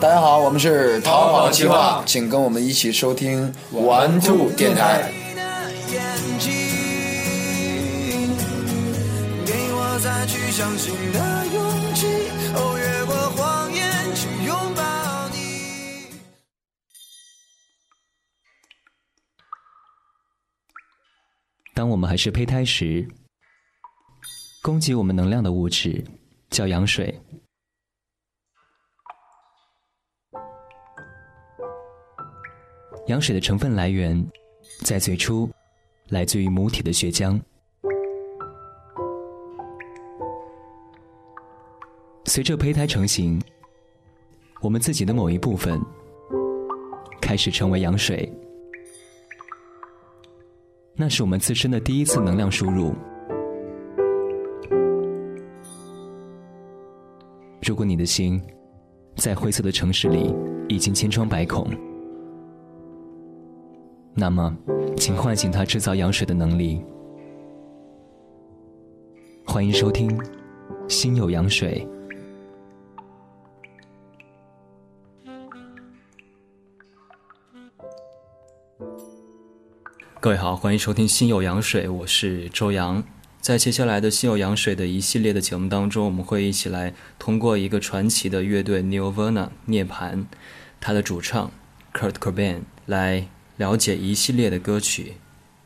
大家好，我们是逃跑计划，请跟我们一起收听玩兔电台。当我们还是胚胎时，供给我们能量的物质叫羊水。羊水的成分来源，在最初来自于母体的血浆。随着胚胎成型，我们自己的某一部分开始成为羊水，那是我们自身的第一次能量输入。如果你的心在灰色的城市里已经千疮百孔。那么，请唤醒它制造羊水的能力。欢迎收听《心有羊水》。各位好，欢迎收听《心有羊水》，我是周洋。在接下来的《心有羊水》的一系列的节目当中，我们会一起来通过一个传奇的乐队 Nirvana 涅槃，他的主唱 Kurt Cobain 来。了解一系列的歌曲，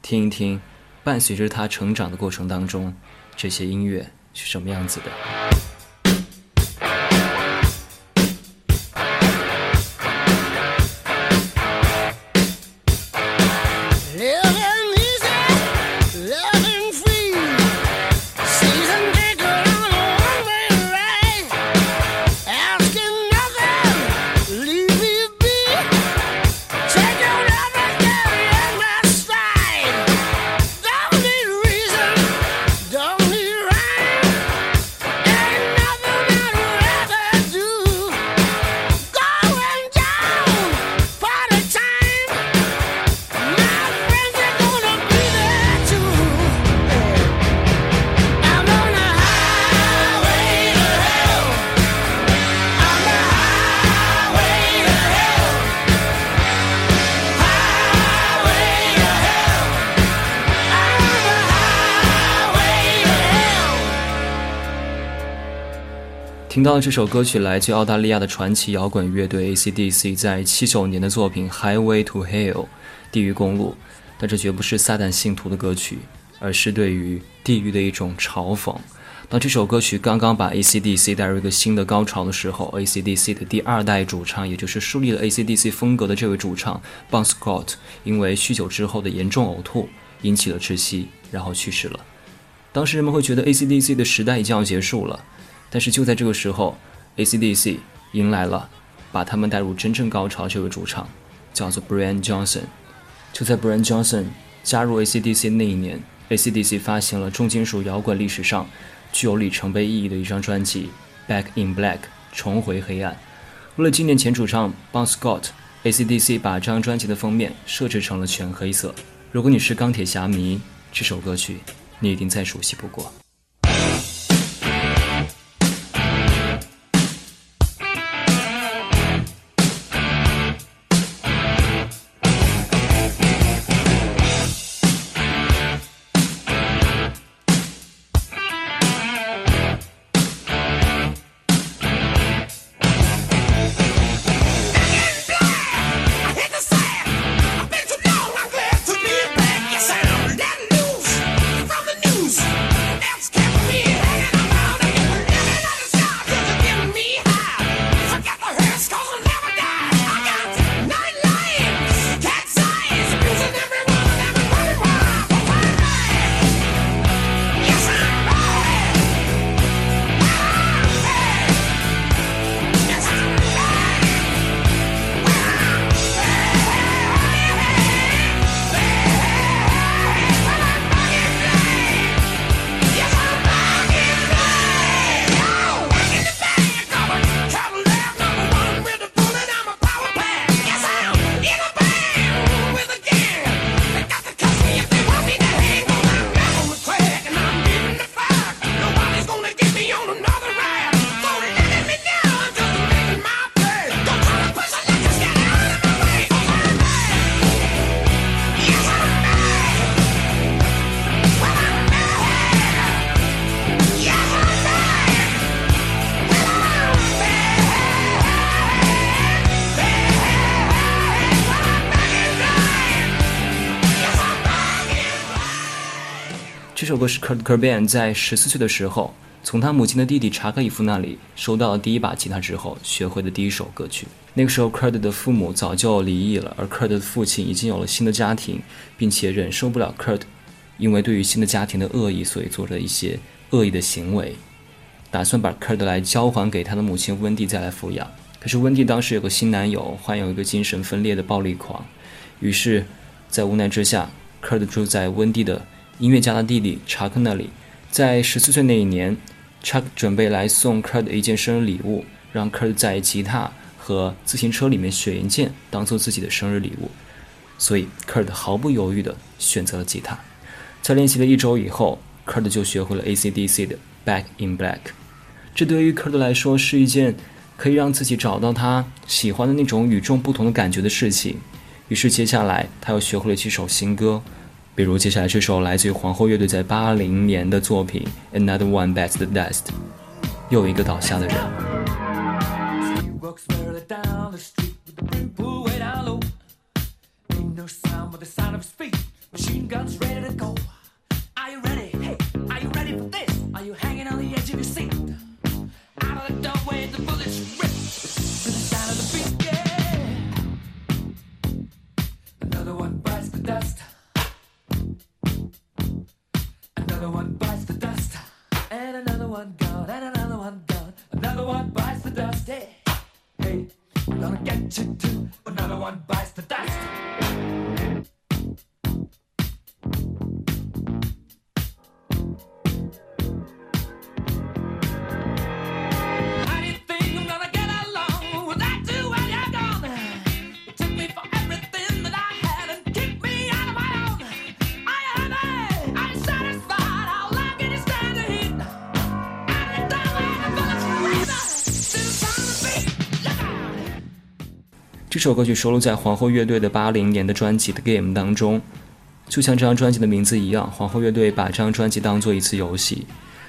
听一听，伴随着他成长的过程当中，这些音乐是什么样子的。听到这首歌曲，来自澳大利亚的传奇摇滚乐队 AC/DC 在七九年的作品《Highway to Hell》地狱公路，但这绝不是撒旦信徒的歌曲，而是对于地狱的一种嘲讽。当这首歌曲刚刚把 AC/DC 带入一个新的高潮的时候，AC/DC 的第二代主唱，也就是树立了 AC/DC 风格的这位主唱 Bon Scott，因为酗酒之后的严重呕吐引起了窒息，然后去世了。当时人们会觉得 AC/DC 的时代已经要结束了。但是就在这个时候，AC/DC 迎来了把他们带入真正高潮这位主唱，叫做 Brian Johnson。就在 Brian Johnson 加入 AC/DC 那一年，AC/DC 发行了重金属摇滚历史上具有里程碑意义的一张专辑《Back in Black》重回黑暗。为了纪念前主唱 Bon Scott，AC/DC 把这张专辑的封面设置成了全黑色。如果你是钢铁侠迷，这首歌曲你一定再熟悉不过。首歌是 Kurt Cobain 在十四岁的时候，从他母亲的弟弟查克·伊夫那里收到了第一把吉他之后学会的第一首歌曲。那个时候，Kurt 的父母早就离异了，而 Kurt 的父亲已经有了新的家庭，并且忍受不了 Kurt 因为对于新的家庭的恶意，所以做着一些恶意的行为，打算把 Kurt 来交还给他的母亲温蒂再来抚养。可是温蒂当时有个新男友，患有一个精神分裂的暴力狂，于是，在无奈之下，Kurt 住在温蒂的。音乐家的弟弟查克那里，在十四岁那一年，查克准备来送科尔的一件生日礼物，让科尔在吉他和自行车里面选一件当做自己的生日礼物，所以科尔毫不犹豫地选择了吉他。在练习了一周以后，科尔就学会了 AC/DC 的《Back in Black》，这对于科尔来说是一件可以让自己找到他喜欢的那种与众不同的感觉的事情。于是接下来他又学会了几首新歌。比如接下来这首来自于皇后乐队在八零年的作品《Another One Bites the Dust》，又一个倒下的人。这这首歌曲收录在皇后乐队的八零年的专辑《的 Game》当中，就像这张专辑的名字一样，皇后乐队把这张专辑当做一次游戏。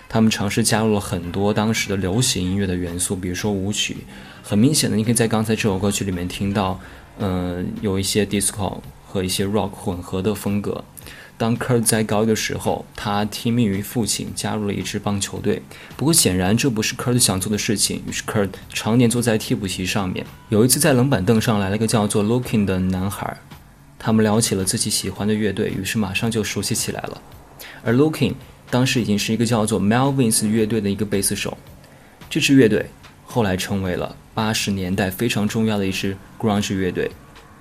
他们尝试加入了很多当时的流行音乐的元素，比如说舞曲。很明显的，你可以在刚才这首歌曲里面听到，嗯，有一些 disco 和一些 rock 混合的风格。当 Kurt 在高一的时候，他听命于父亲，加入了一支棒球队。不过显然这不是 Kurt 想做的事情，于是 Kurt 常年坐在替补席上面。有一次在冷板凳上来了个叫做 Looking 的男孩，他们聊起了自己喜欢的乐队，于是马上就熟悉起来了。而 Looking 当时已经是一个叫做 Melvins 乐队的一个贝斯手，这支乐队后来成为了八十年代非常重要的一支 Grunge 乐队。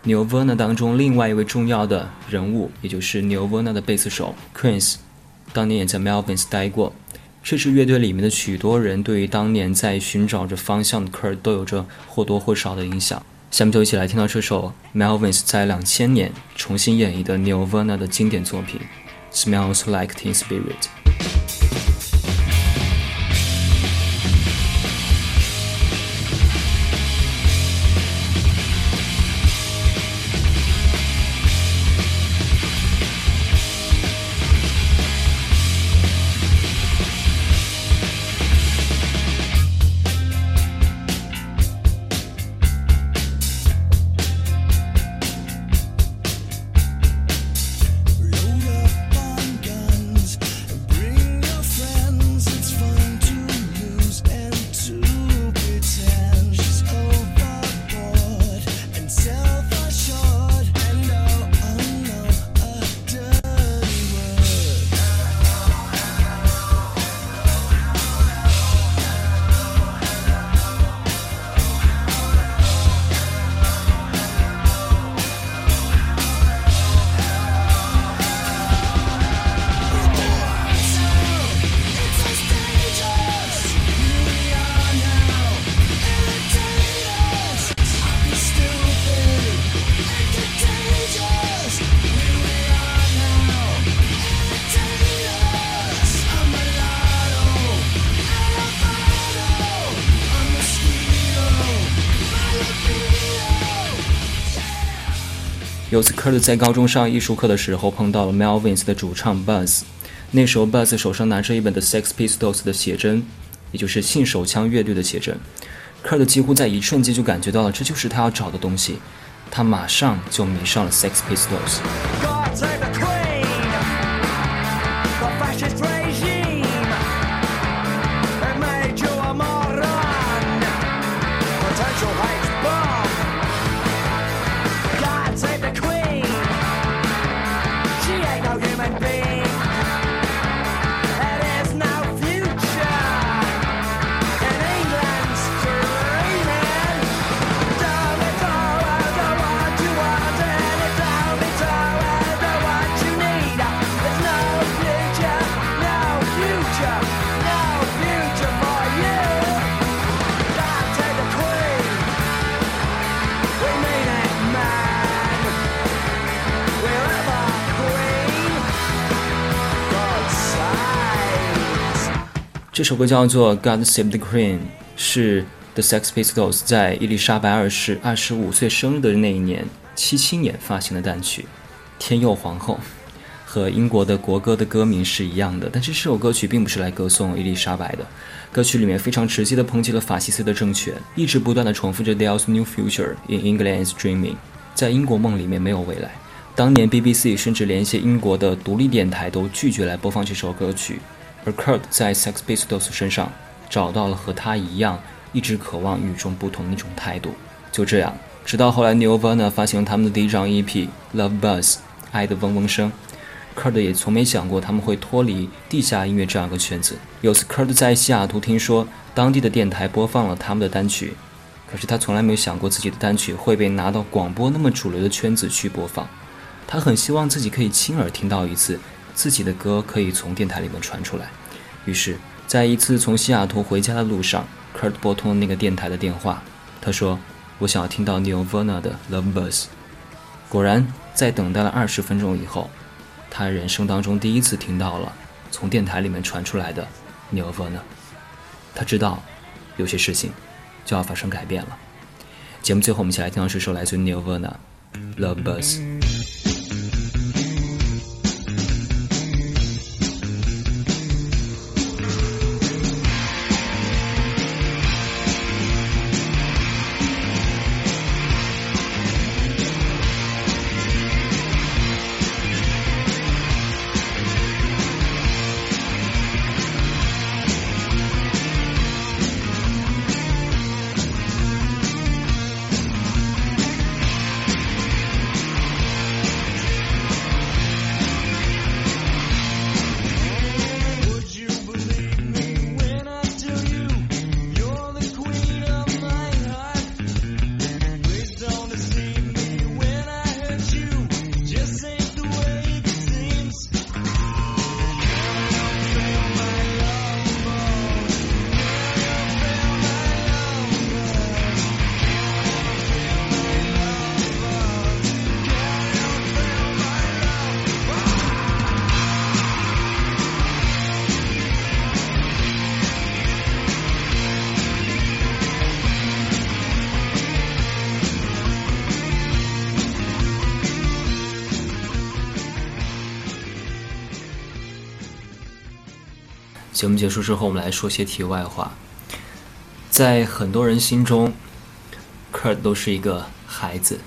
Nirvana 当中另外一位重要的人物，也就是 Nirvana 的贝斯手 Chris，当年也在 Melvins 待过。这支乐队里面的许多人，对于当年在寻找着方向的 Kurt 都有着或多或少的影响。下面就一起来听到这首 Melvins 在两千年重新演绎的 Nirvana 的经典作品《Smells Like Teen Spirit》。有次，Kurt 在高中上艺术课的时候碰到了 Melvins 的主唱 Buzz。那时候，Buzz 手上拿着一本的 Sex Pistols 的写真，也就是性手枪乐队的写真。科尔几乎在一瞬间就感觉到了，这就是他要找的东西。他马上就迷上了 Sex Pistols。这首歌叫做《God Save the Queen》，是 The Sex Pistols 在伊丽莎白二世二十五岁生日的那一年，七七年发行的单曲《天佑皇后》，和英国的国歌的歌名是一样的。但是这首歌曲并不是来歌颂伊丽莎白的，歌曲里面非常直接的抨击了法西斯的政权，一直不断的重复着 There's no future in England's dreaming，在英国梦里面没有未来。当年 BBC 甚至连一些英国的独立电台都拒绝来播放这首歌曲。而 Kurt 在 Sex Pistols 身上找到了和他一样一直渴望与众不同的一种态度。就这样，直到后来 Nirvana 发行了他们的第一张 EP《Love Buzz》爱的嗡嗡声，Kurt 也从没想过他们会脱离地下音乐这样一个圈子。有次 Kurt 在西雅图听说当地的电台播放了他们的单曲，可是他从来没有想过自己的单曲会被拿到广播那么主流的圈子去播放。他很希望自己可以亲耳听到一次。自己的歌可以从电台里面传出来，于是，在一次从西雅图回家的路上，Kurt 拨通了那个电台的电话。他说：“我想要听到 Nirvana 的 Love b u s。”果然，在等待了二十分钟以后，他人生当中第一次听到了从电台里面传出来的 Nirvana。他知道，有些事情就要发生改变了。节目最后，我们一起来听到这首来自 Nirvana Love b u s。节目结束之后，我们来说些题外话。在很多人心中，Kurt 都是一个孩子，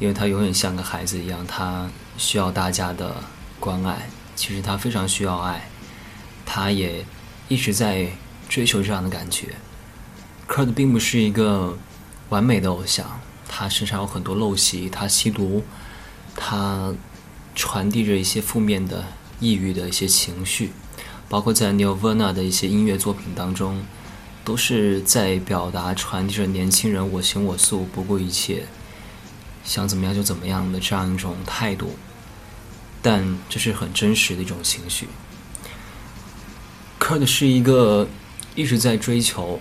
因为他永远像个孩子一样，他需要大家的关爱。其实他非常需要爱，他也一直在追求这样的感觉。Kurt 并不是一个完美的偶像，他身上有很多陋习，他吸毒，他传递着一些负面的、抑郁的一些情绪。包括在 Nirvana 的一些音乐作品当中，都是在表达、传递着年轻人我行我素、不顾一切、想怎么样就怎么样的这样一种态度。但这是很真实的一种情绪。Kurt 是一个一直在追求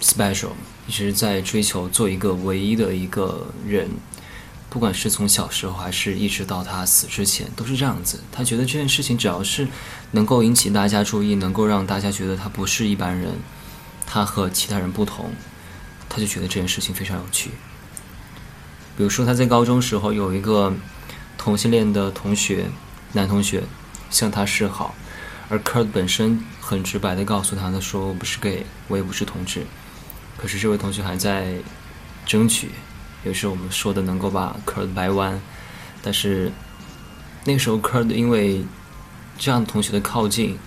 special，一直在追求做一个唯一的一个人。不管是从小时候还是一直到他死之前，都是这样子。他觉得这件事情只要是能够引起大家注意，能够让大家觉得他不是一般人，他和其他人不同，他就觉得这件事情非常有趣。比如说他在高中时候有一个同性恋的同学，男同学向他示好，而 Kurt 本身很直白的告诉他，他说我不是 gay，我也不是同志。可是这位同学还在争取。也是我们说的能够把 Kurt 掰弯，但是那时候 Kurt 因为这样同学的靠近，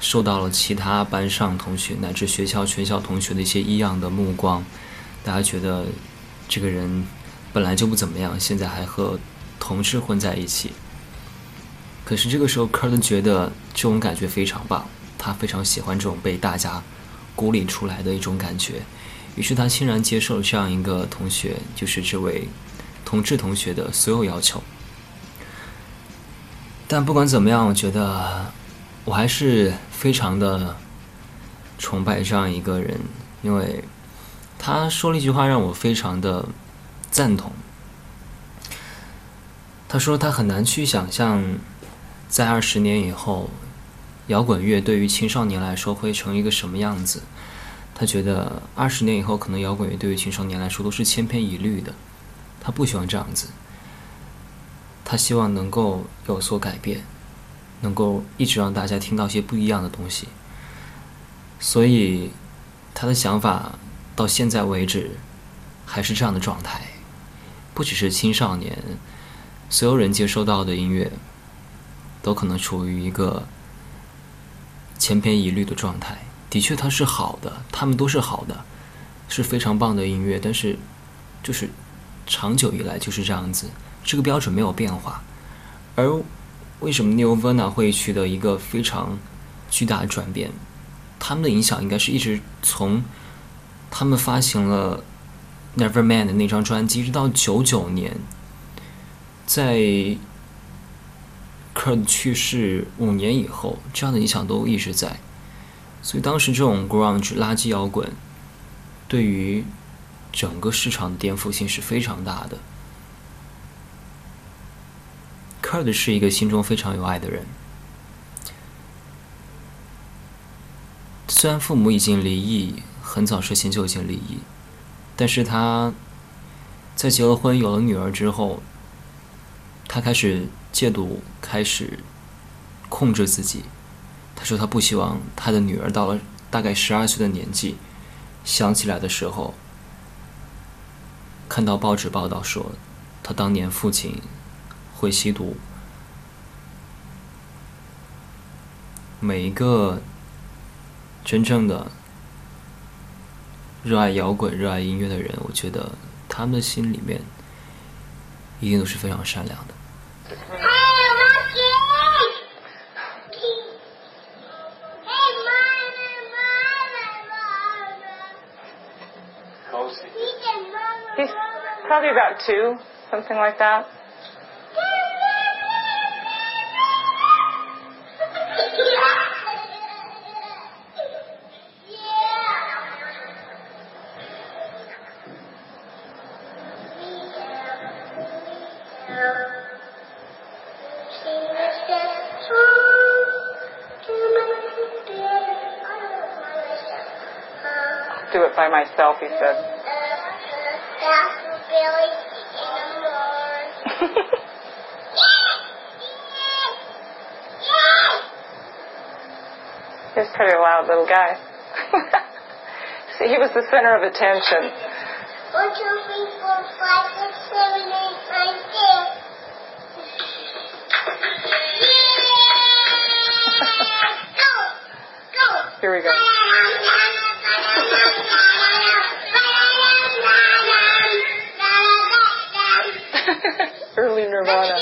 受到了其他班上同学乃至学校全校同学的一些异样的目光，大家觉得这个人本来就不怎么样，现在还和同事混在一起。可是这个时候，Kurt 觉得这种感觉非常棒，他非常喜欢这种被大家孤立出来的一种感觉，于是他欣然接受了这样一个同学，就是这位同志同学的所有要求。但不管怎么样，我觉得。我还是非常的崇拜这样一个人，因为他说了一句话让我非常的赞同。他说他很难去想象，在二十年以后，摇滚乐对于青少年来说会成一个什么样子。他觉得二十年以后，可能摇滚乐对于青少年来说都是千篇一律的。他不喜欢这样子，他希望能够有所改变。能够一直让大家听到些不一样的东西，所以他的想法到现在为止还是这样的状态。不只是青少年，所有人接收到的音乐都可能处于一个千篇一律的状态。的确，它是好的，他们都是好的，是非常棒的音乐。但是，就是长久以来就是这样子，这个标准没有变化，而。为什么 New v e r n a 会取得一个非常巨大的转变？他们的影响应该是一直从他们发行了 Neverman 的那张专辑，一直到九九年，在 Kurt 去世五年以后，这样的影响都一直在。所以当时这种 Grunge 垃圾摇滚对于整个市场的颠覆性是非常大的。Kurt 是一个心中非常有爱的人，虽然父母已经离异，很早之前就已经离异，但是他在结了婚、有了女儿之后，他开始戒毒，开始控制自己。他说他不希望他的女儿到了大概十二岁的年纪，想起来的时候，看到报纸报道说他当年父亲。会吸毒。每一个真正的热爱摇滚、热爱音乐的人，我觉得他们的心里面一定都是非常善良的。Probably about two, something like that. He's a pretty loud little guy. See, he was the center of attention. One, two, three, four, five, six, seven, eight, nine, ten. Here we go. Early Nirvana.